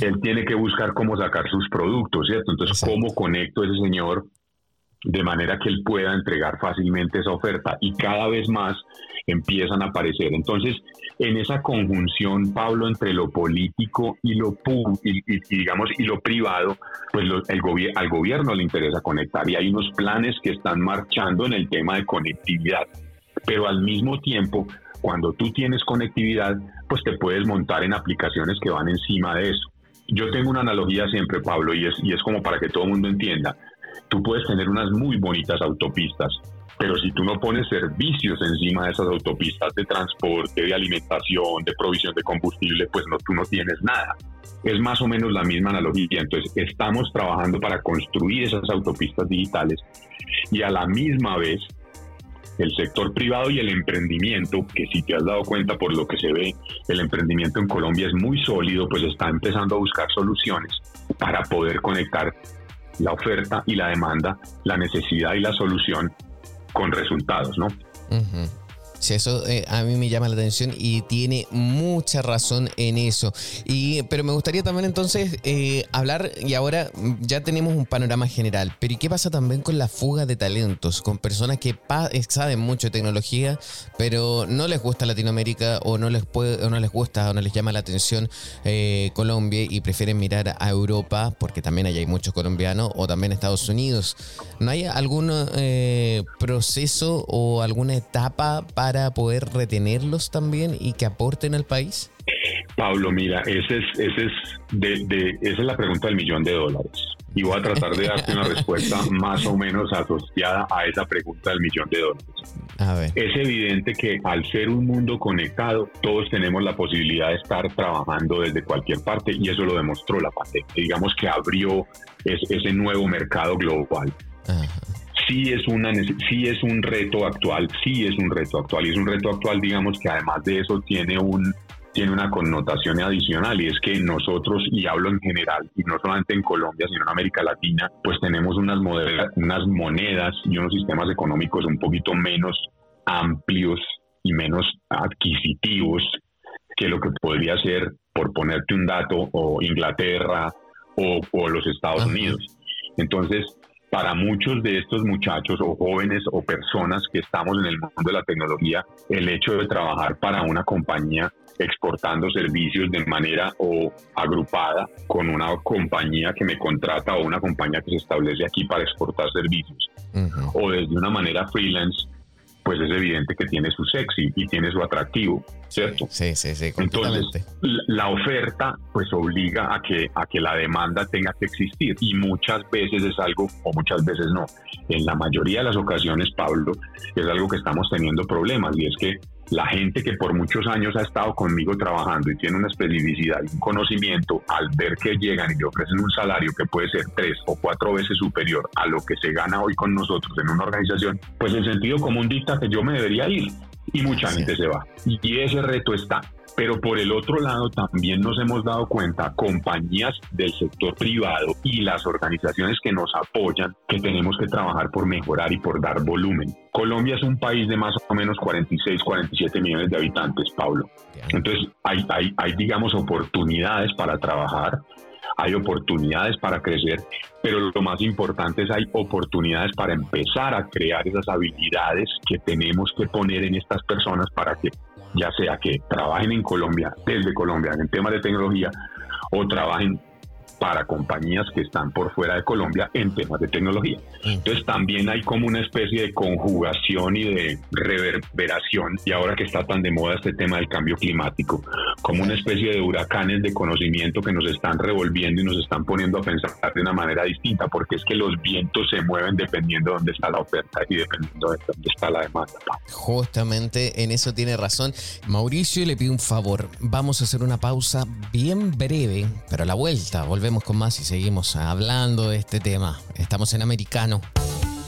él tiene que buscar cómo sacar sus productos, ¿cierto? Entonces, ¿cómo conecto a ese señor de manera que él pueda entregar fácilmente esa oferta y cada vez más empiezan a aparecer. Entonces, en esa conjunción, Pablo, entre lo político y lo y, digamos y lo privado, pues el al gobierno le interesa conectar. Y hay unos planes que están marchando en el tema de conectividad, pero al mismo tiempo, cuando tú tienes conectividad, pues te puedes montar en aplicaciones que van encima de eso. Yo tengo una analogía siempre, Pablo, y es, y es como para que todo el mundo entienda. Tú puedes tener unas muy bonitas autopistas, pero si tú no pones servicios encima de esas autopistas de transporte, de alimentación, de provisión de combustible, pues no, tú no tienes nada. Es más o menos la misma analogía. Entonces, estamos trabajando para construir esas autopistas digitales y a la misma vez el sector privado y el emprendimiento, que si te has dado cuenta por lo que se ve, el emprendimiento en Colombia es muy sólido, pues está empezando a buscar soluciones para poder conectar la oferta y la demanda, la necesidad y la solución con resultados, ¿no? Eso eh, a mí me llama la atención y tiene mucha razón en eso. Y, pero me gustaría también entonces eh, hablar, y ahora ya tenemos un panorama general, pero ¿y qué pasa también con la fuga de talentos? Con personas que eh, saben mucho de tecnología, pero no les gusta Latinoamérica o no les, puede, o no les gusta o no les llama la atención Colombia y prefieren mirar a Europa, porque también allá hay muchos colombianos, o también Estados Unidos. ¿No hay algún proceso o alguna etapa para para poder retenerlos también y que aporten al país? Pablo, mira, ese es, ese es de, esa es la pregunta del millón de dólares. Y voy a tratar de darte una respuesta más o menos asociada a esa pregunta del millón de dólares. Es evidente que al ser un mundo conectado, todos tenemos la posibilidad de estar trabajando desde cualquier parte y eso lo demostró la pandemia. Digamos que abrió ese nuevo mercado global. Ajá sí es, una, sí es un reto actual, sí es un reto actual. Y es un reto actual, digamos, que además de eso tiene un, tiene una connotación adicional y es que nosotros, y hablo en general, y no solamente en Colombia, sino en América Latina, pues tenemos unas, unas monedas y unos sistemas económicos un poquito menos amplios y menos adquisitivos que lo que podría ser, por ponerte un dato, o Inglaterra o, los Estados Unidos. Entonces, para muchos de estos muchachos o jóvenes o personas que estamos en el mundo de la tecnología, el hecho de trabajar para una compañía exportando servicios de manera o agrupada con una compañía que me contrata o una compañía que se establece aquí para exportar servicios. O desde una manera freelance pues es evidente que tiene su sexy y tiene su atractivo, ¿cierto? Sí, sí, sí. Entonces, la oferta pues obliga a que, a que la demanda tenga que existir y muchas veces es algo, o muchas veces no. En la mayoría de las ocasiones, Pablo, es algo que estamos teniendo problemas y es que la gente que por muchos años ha estado conmigo trabajando y tiene una especificidad y un conocimiento, al ver que llegan y le ofrecen un salario que puede ser tres o cuatro veces superior a lo que se gana hoy con nosotros en una organización, pues el sentido común dicta que yo me debería ir y mucha gente se va. Y ese reto está. Pero por el otro lado también nos hemos dado cuenta, compañías del sector privado y las organizaciones que nos apoyan, que tenemos que trabajar por mejorar y por dar volumen. Colombia es un país de más o menos 46, 47 millones de habitantes, Pablo. Entonces hay, hay, hay digamos, oportunidades para trabajar, hay oportunidades para crecer, pero lo más importante es hay oportunidades para empezar a crear esas habilidades que tenemos que poner en estas personas para que ya sea que trabajen en Colombia, desde Colombia, en temas de tecnología, o trabajen para compañías que están por fuera de Colombia en temas de tecnología. Entonces también hay como una especie de conjugación y de reverberación, y ahora que está tan de moda este tema del cambio climático, como una especie de huracanes de conocimiento que nos están revolviendo y nos están poniendo a pensar de una manera distinta, porque es que los vientos se mueven dependiendo de dónde está la oferta y dependiendo de dónde está la demanda. Justamente en eso tiene razón. Mauricio le pido un favor, vamos a hacer una pausa bien breve, pero a la vuelta volvemos con más y seguimos hablando de este tema. Estamos en Americano.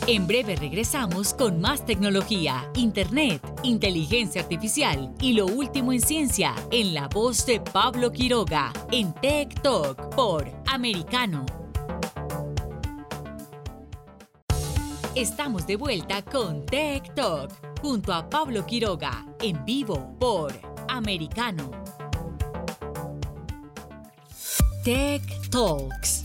En breve regresamos con más tecnología, internet, inteligencia artificial y lo último en ciencia en la voz de Pablo Quiroga en Tech Talk por Americano. Estamos de vuelta con Tech Talk junto a Pablo Quiroga en vivo por Americano. Tech Talks.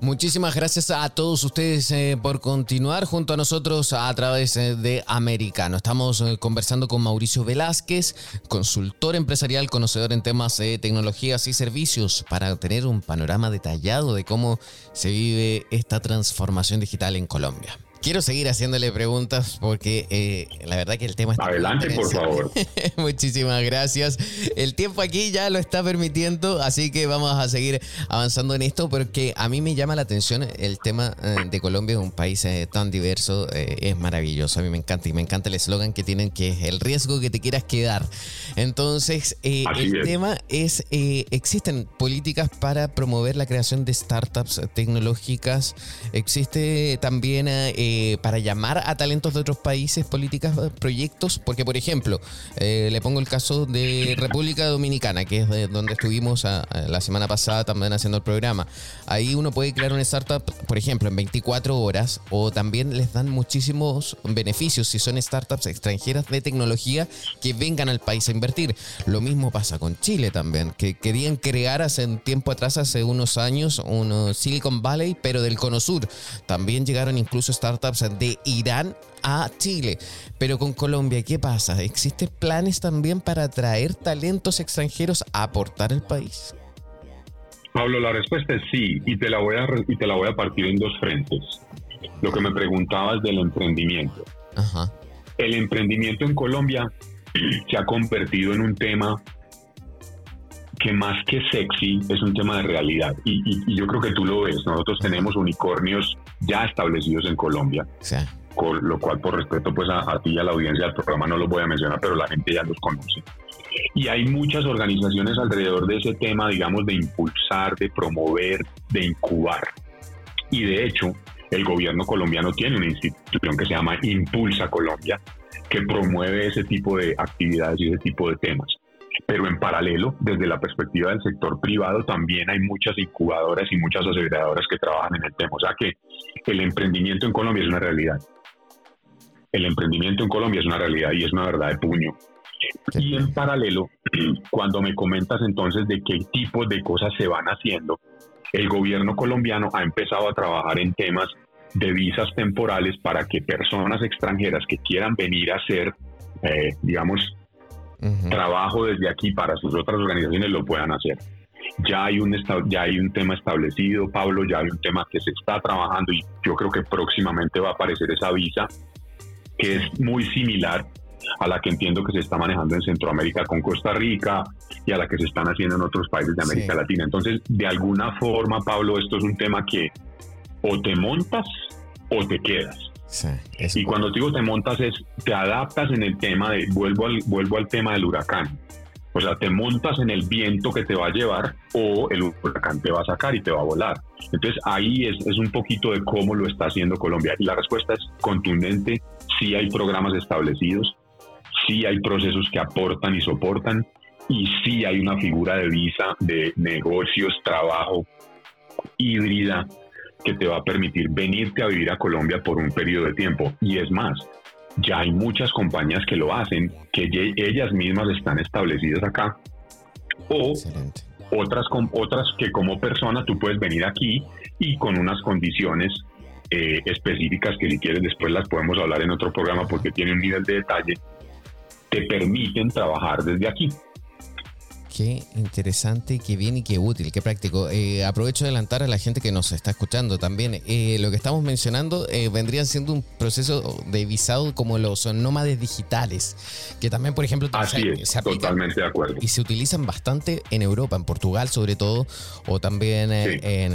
Muchísimas gracias a todos ustedes eh, por continuar junto a nosotros a través eh, de Americano. Estamos eh, conversando con Mauricio Velázquez, consultor empresarial, conocedor en temas de tecnologías y servicios, para tener un panorama detallado de cómo se vive esta transformación digital en Colombia. Quiero seguir haciéndole preguntas porque eh, la verdad que el tema está... Adelante, por favor. Muchísimas gracias. El tiempo aquí ya lo está permitiendo, así que vamos a seguir avanzando en esto porque a mí me llama la atención el tema eh, de Colombia, un país eh, tan diverso, es maravilloso. A mí me encanta y me encanta el eslogan que tienen que es el riesgo que te quieras quedar. Entonces, el tema es, existen políticas para promover la creación de startups tecnológicas, existe también... Eh, para llamar a talentos de otros países, políticas, eh, proyectos? Porque, por ejemplo, eh, le pongo el caso de República Dominicana, que es donde estuvimos la semana pasada también haciendo el programa. Ahí uno puede crear una startup, por ejemplo, en 24 horas, o también les dan muchísimos beneficios si son startups extranjeras de tecnología que vengan al país a invertir. Lo mismo pasa con Chile también, que querían crear hace un tiempo atrás, hace unos años, un Silicon Valley, pero del Cono Sur. También llegaron incluso startups de Irán a Chile. Pero con Colombia, ¿qué pasa? ¿Existen planes también para atraer talentos extranjeros a aportar al país? Pablo, la respuesta es sí, y te la voy a, y te la voy a partir en dos frentes. Lo que me preguntabas del emprendimiento. El emprendimiento en Colombia se ha convertido en un tema que más que sexy es un tema de realidad. Y, yo creo que tú lo ves. Nosotros tenemos unicornios ya establecidos en Colombia. Con lo cual, por respeto pues a, ti y a la audiencia del programa, no los voy a mencionar, pero la gente ya los conoce. Y hay muchas organizaciones alrededor de ese tema, digamos, de impulsar, de promover, de incubar. Y de hecho, el gobierno colombiano tiene una institución que se llama Impulsa Colombia, que promueve ese tipo de actividades y ese tipo de temas. Pero en paralelo, desde la perspectiva del sector privado, también hay muchas incubadoras y muchas aceleradoras que trabajan en el tema. O sea que el emprendimiento en Colombia es una realidad. El emprendimiento en Colombia es una realidad y es una verdad de puño. Y en paralelo, cuando me comentas entonces de qué tipos de cosas se van haciendo, el gobierno colombiano ha empezado a trabajar en temas de visas temporales para que personas extranjeras que quieran venir a hacer, eh, digamos, trabajo desde aquí para sus otras organizaciones lo puedan hacer. Ya hay, un ya hay un tema establecido, Pablo, ya hay un tema que se está trabajando y yo creo que próximamente va a aparecer esa visa que es muy similar a la que entiendo que se está manejando en Centroamérica con Costa Rica y a la que se están haciendo en otros países de América Latina. Entonces, de alguna forma, Pablo, esto es un tema que o te montas o te quedas. Y cuando digo te montas es, te adaptas en el tema de, vuelvo al, vuelvo al tema del huracán. O sea, te montas en el viento que te va a llevar o el huracán te va a sacar y te va a volar. Entonces ahí es, es un poquito de cómo lo está haciendo Colombia. Y la respuesta es contundente, sí hay programas establecidos, sí hay procesos que aportan y soportan y sí hay una figura de visa de negocios, trabajo híbrida que te va a permitir venirte a vivir a Colombia por un periodo de tiempo. Y es más, ya hay muchas compañías que lo hacen, que ellas mismas están establecidas acá. O otras, otras que como persona tú puedes venir aquí y con unas condiciones eh, específicas que si quieres después las podemos hablar en otro programa porque tiene un nivel de detalle te permiten trabajar desde aquí. Qué interesante, qué bien y qué útil, qué práctico. Eh, aprovecho de adelantar a la gente que nos está escuchando también. Eh, lo que estamos mencionando eh, vendría siendo un proceso de visado como los nómades digitales, que también, por ejemplo, se, totalmente de acuerdo. Y se utilizan bastante en Europa, en Portugal sobre todo, o también en,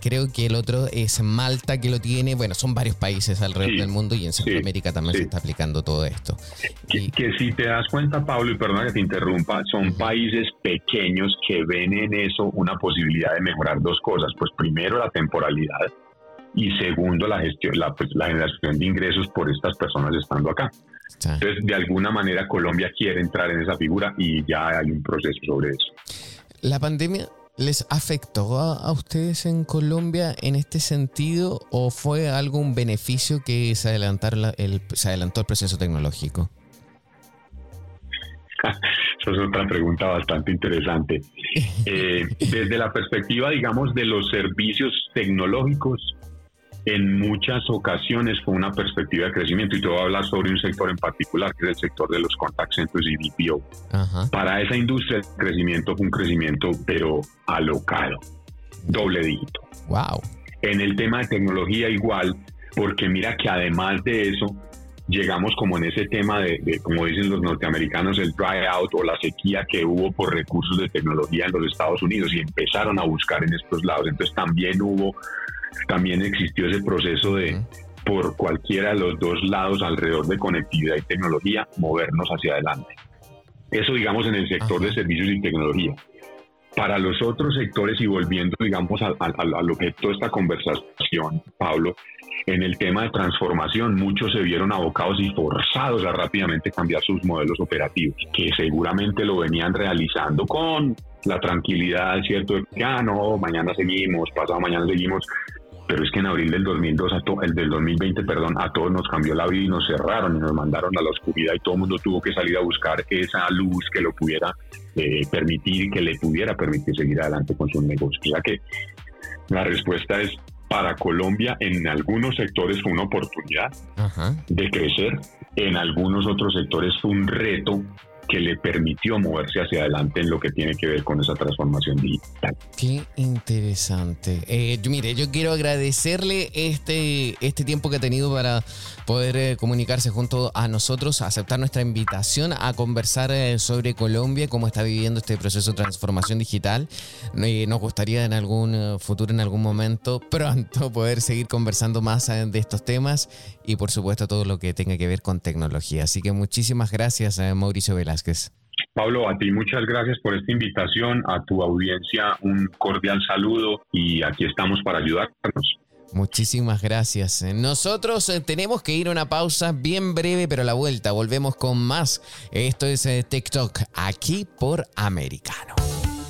creo que el otro es Malta que lo tiene. Bueno, son varios países alrededor del mundo y en Centroamérica también se está aplicando todo esto. Que, que si te das cuenta, Pablo, y perdona que te interrumpa, son países pequeños que ven en eso una posibilidad de mejorar dos cosas. Pues primero la temporalidad y segundo la gestión, la, pues, la generación de ingresos por estas personas estando acá. Entonces, de alguna manera Colombia quiere entrar en esa figura y ya hay un proceso sobre eso. ¿La pandemia les afectó a, ustedes en Colombia en este sentido o fue algo un beneficio que se, el, se adelantó el proceso tecnológico? Esa es otra pregunta bastante interesante. Eh, desde la perspectiva, digamos, de los servicios tecnológicos, en muchas ocasiones fue una perspectiva de crecimiento y te voy a hablar sobre un sector en particular, que es el sector de los contact centers y DPO. Para esa industria el crecimiento fue un crecimiento pero alocado, doble dígito. Wow. En el tema de tecnología igual, porque mira que además de eso, llegamos como en ese tema de, como dicen los norteamericanos, el dry out o la sequía que hubo por recursos de tecnología en los Estados Unidos y empezaron a buscar en estos lados. Entonces también hubo, también existió ese proceso de, por cualquiera de los dos lados alrededor de conectividad y tecnología, movernos hacia adelante. Eso digamos en el sector de servicios y tecnología. Para los otros sectores y volviendo, digamos, al objeto de esta conversación, Pablo, en el tema de transformación, muchos se vieron abocados y forzados a rápidamente cambiar sus modelos operativos, que seguramente lo venían realizando con la tranquilidad, ¿cierto? De que, ah, no, mañana seguimos, pasado mañana seguimos, pero es que en abril del 2002, el del 2020, perdón, a todos nos cambió la vida y nos cerraron y nos mandaron a la oscuridad y todo el mundo tuvo que salir a buscar esa luz que lo pudiera eh, permitir y que le pudiera permitir seguir adelante con sus negocios. O sea que la respuesta es para Colombia en algunos sectores fue una oportunidad de crecer, en algunos otros sectores fue un reto que le permitió moverse hacia adelante en lo que tiene que ver con esa transformación digital. Qué interesante. Eh, mire, yo quiero agradecerle este, este tiempo que ha tenido para poder eh, comunicarse junto a nosotros, aceptar nuestra invitación a conversar eh, sobre Colombia, cómo está viviendo este proceso de transformación digital. nos gustaría en algún futuro, en algún momento, pronto, poder seguir conversando más de estos temas y por supuesto todo lo que tenga que ver con tecnología. Así que muchísimas gracias, Mauricio Pablo, a ti muchas gracias por esta invitación, a tu audiencia un cordial saludo y aquí estamos para ayudarnos. Muchísimas gracias. Nosotros eh, tenemos que ir a una pausa bien breve, pero a la vuelta volvemos con más. Esto es eh, TikTok, aquí por Americano.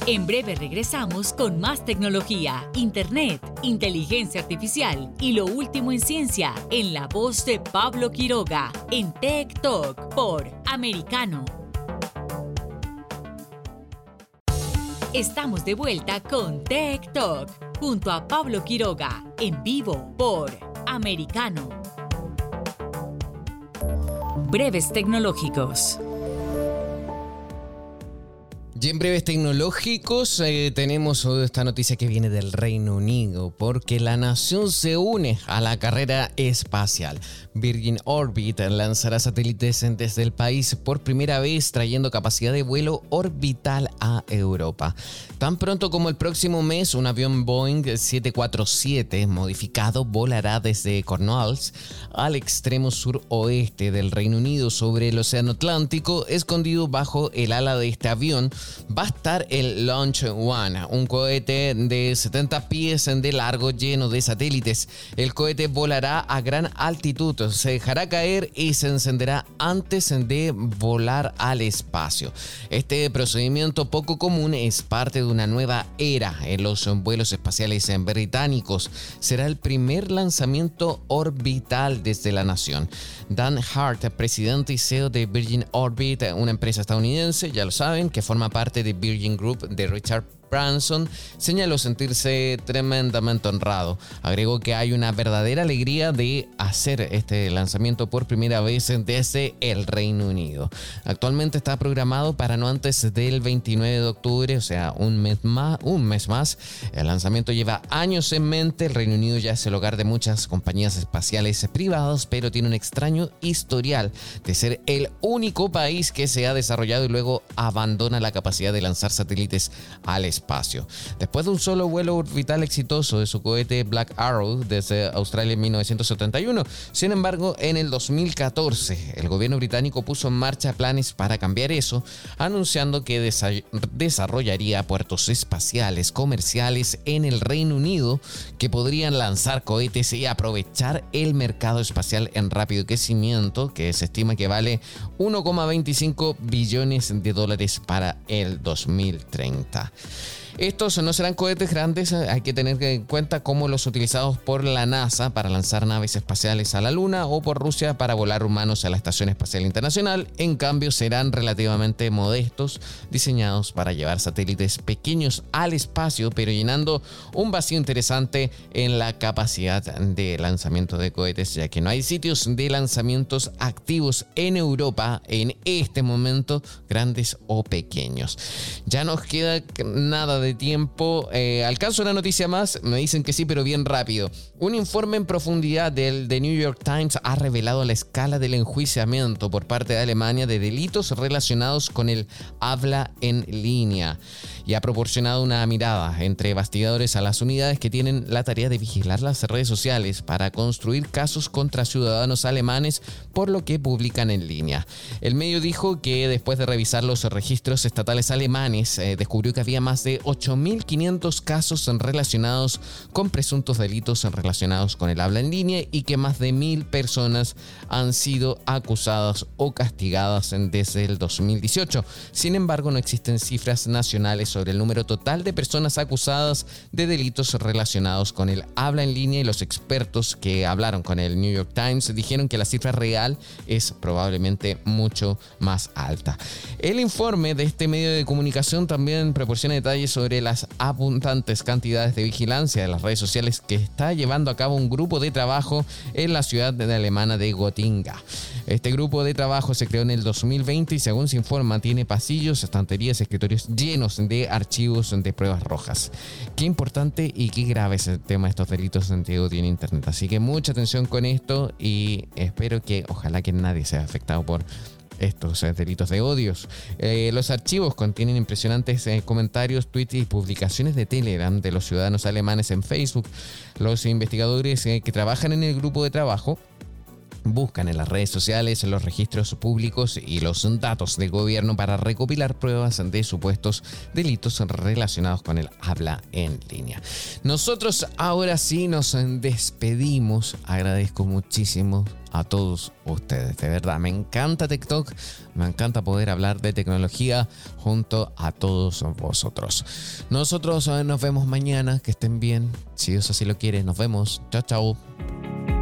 En breve regresamos con más tecnología, internet, inteligencia artificial y lo último en ciencia en la voz de Pablo Quiroga en Tech Talk por Americano. Estamos de vuelta con Tech Talk junto a Pablo Quiroga en vivo por Americano. Breves tecnológicos. Y en breves tecnológicos eh, tenemos esta noticia que viene del Reino Unido, porque la nación se une a la carrera espacial. Virgin Orbit lanzará satélites desde el país por primera vez, trayendo capacidad de vuelo orbital a Europa. Tan pronto como el próximo mes, un avión Boeing 747 modificado volará desde Cornwalls al extremo suroeste del Reino Unido sobre el Océano Atlántico, escondido bajo el ala de este avión va a estar el Launch One, un cohete de 70 pies de largo lleno de satélites. El cohete volará a gran altitud, se dejará caer y se encenderá antes de volar al espacio. Este procedimiento poco común es parte de una nueva era en los vuelos espaciales británicos. Será el primer lanzamiento orbital desde la nación. Dan Hart, presidente y CEO de Virgin Orbit, una empresa estadounidense, ya lo saben, que forma parte parte de Virgin Group de Richard Branson señaló sentirse tremendamente honrado. Agregó que hay una verdadera alegría de hacer este lanzamiento por primera vez desde el Reino Unido. Actualmente está programado para no antes del 29 de octubre, o sea, un mes más. Un mes más. El lanzamiento lleva años en mente. El Reino Unido ya es el hogar de muchas compañías espaciales privadas, pero tiene un extraño historial de ser el único país que se ha desarrollado y luego abandona la capacidad de lanzar satélites al espacio Después de un solo vuelo orbital exitoso de su cohete Black Arrow desde Australia en 1971, sin embargo, en el 2014 el gobierno británico puso en marcha planes para cambiar eso, anunciando que desarrollaría puertos espaciales comerciales en el Reino Unido que podrían lanzar cohetes y aprovechar el mercado espacial en rápido crecimiento, que se estima que vale 1,25 billones de dólares para el 2030. Estos no serán cohetes grandes, eh, hay que tener en cuenta como los utilizados por la NASA para lanzar naves espaciales a la Luna o por Rusia para volar humanos a la Estación Espacial Internacional. En cambio, serán relativamente modestos, diseñados para llevar satélites pequeños al espacio, pero llenando un vacío interesante en la capacidad de lanzamiento de cohetes, ya que no hay sitios de lanzamientos activos en Europa en este momento, grandes o pequeños. Ya nos queda nada de tiempo. Eh, ¿Alcanzo una noticia más? Me dicen que sí, pero bien rápido. Un informe en profundidad del The New York Times ha revelado la escala del enjuiciamiento por parte de Alemania de delitos relacionados con el habla en línea y ha proporcionado una mirada entre bastidores a las unidades que tienen la tarea de vigilar las redes sociales para construir casos contra ciudadanos alemanes por lo que publican en línea. El medio dijo que después de revisar los registros estatales alemanes, eh, descubrió que había más de 8.500 casos relacionados con presuntos delitos relacionados con el habla en línea y que más de mil personas han sido acusadas o castigadas desde el 2018. Sin embargo, no existen cifras nacionales sobre el número total de personas acusadas de delitos relacionados con el habla en línea y los expertos que hablaron con el New York Times dijeron que la cifra real es probablemente mucho más alta. El informe de este medio de comunicación también proporciona detalles sobre las abundantes cantidades de vigilancia de las redes sociales que está llevando a cabo un grupo de trabajo en la ciudad de alemana de Gotinga. Este grupo de trabajo se creó en el 2020 y según se informa tiene pasillos, estanterías, escritorios llenos de archivos de pruebas rojas. Qué importante y qué grave es el tema de estos delitos de odio en Internet. Así que mucha atención con esto y espero que ojalá que nadie sea afectado por estos eh, delitos de odios. Eh, los archivos contienen impresionantes eh, comentarios, tweets y publicaciones de Telegram de los ciudadanos alemanes en Facebook. Los investigadores que trabajan en el grupo de trabajo Buscan en las redes sociales los registros públicos y los datos del gobierno para recopilar pruebas de supuestos delitos relacionados con el habla en línea. Nosotros ahora sí nos despedimos. Agradezco muchísimo a todos ustedes. De verdad, me encanta TikTok, me encanta poder hablar de tecnología junto a todos vosotros. Nosotros eh, nos vemos mañana, que estén bien, si Dios así lo quiere, nos vemos. Chao, chao.